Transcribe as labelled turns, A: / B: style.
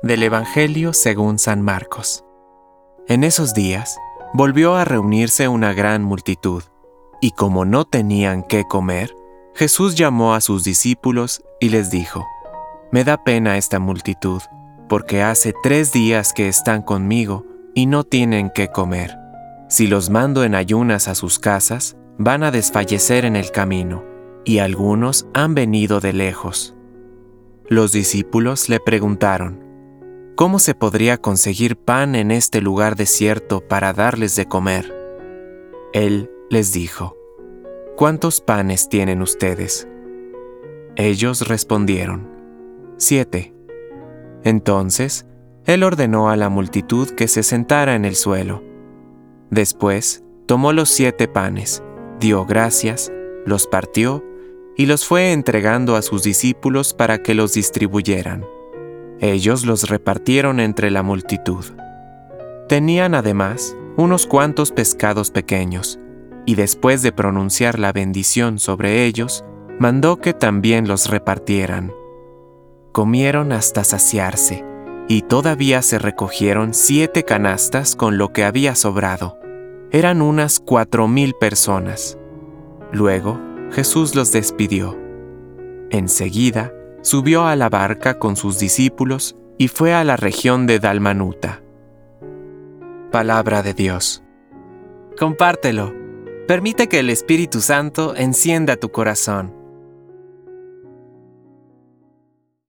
A: Del Evangelio según San Marcos. En esos días, volvió a reunirse una gran multitud, y como no tenían qué comer, Jesús llamó a sus discípulos y les dijo, Me da pena esta multitud, porque hace tres días que están conmigo y no tienen qué comer. Si los mando en ayunas a sus casas, van a desfallecer en el camino, y algunos han venido de lejos. Los discípulos le preguntaron, ¿Cómo se podría conseguir pan en este lugar desierto para darles de comer? Él les dijo, ¿Cuántos panes tienen ustedes? Ellos respondieron, Siete. Entonces, él ordenó a la multitud que se sentara en el suelo. Después, tomó los siete panes, dio gracias, los partió y los fue entregando a sus discípulos para que los distribuyeran. Ellos los repartieron entre la multitud. Tenían además unos cuantos pescados pequeños, y después de pronunciar la bendición sobre ellos, mandó que también los repartieran. Comieron hasta saciarse, y todavía se recogieron siete canastas con lo que había sobrado. Eran unas cuatro mil personas. Luego Jesús los despidió. Enseguida, subió a la barca con sus discípulos y fue a la región de Dalmanuta. Palabra de Dios. Compártelo. Permite que el Espíritu Santo encienda tu corazón.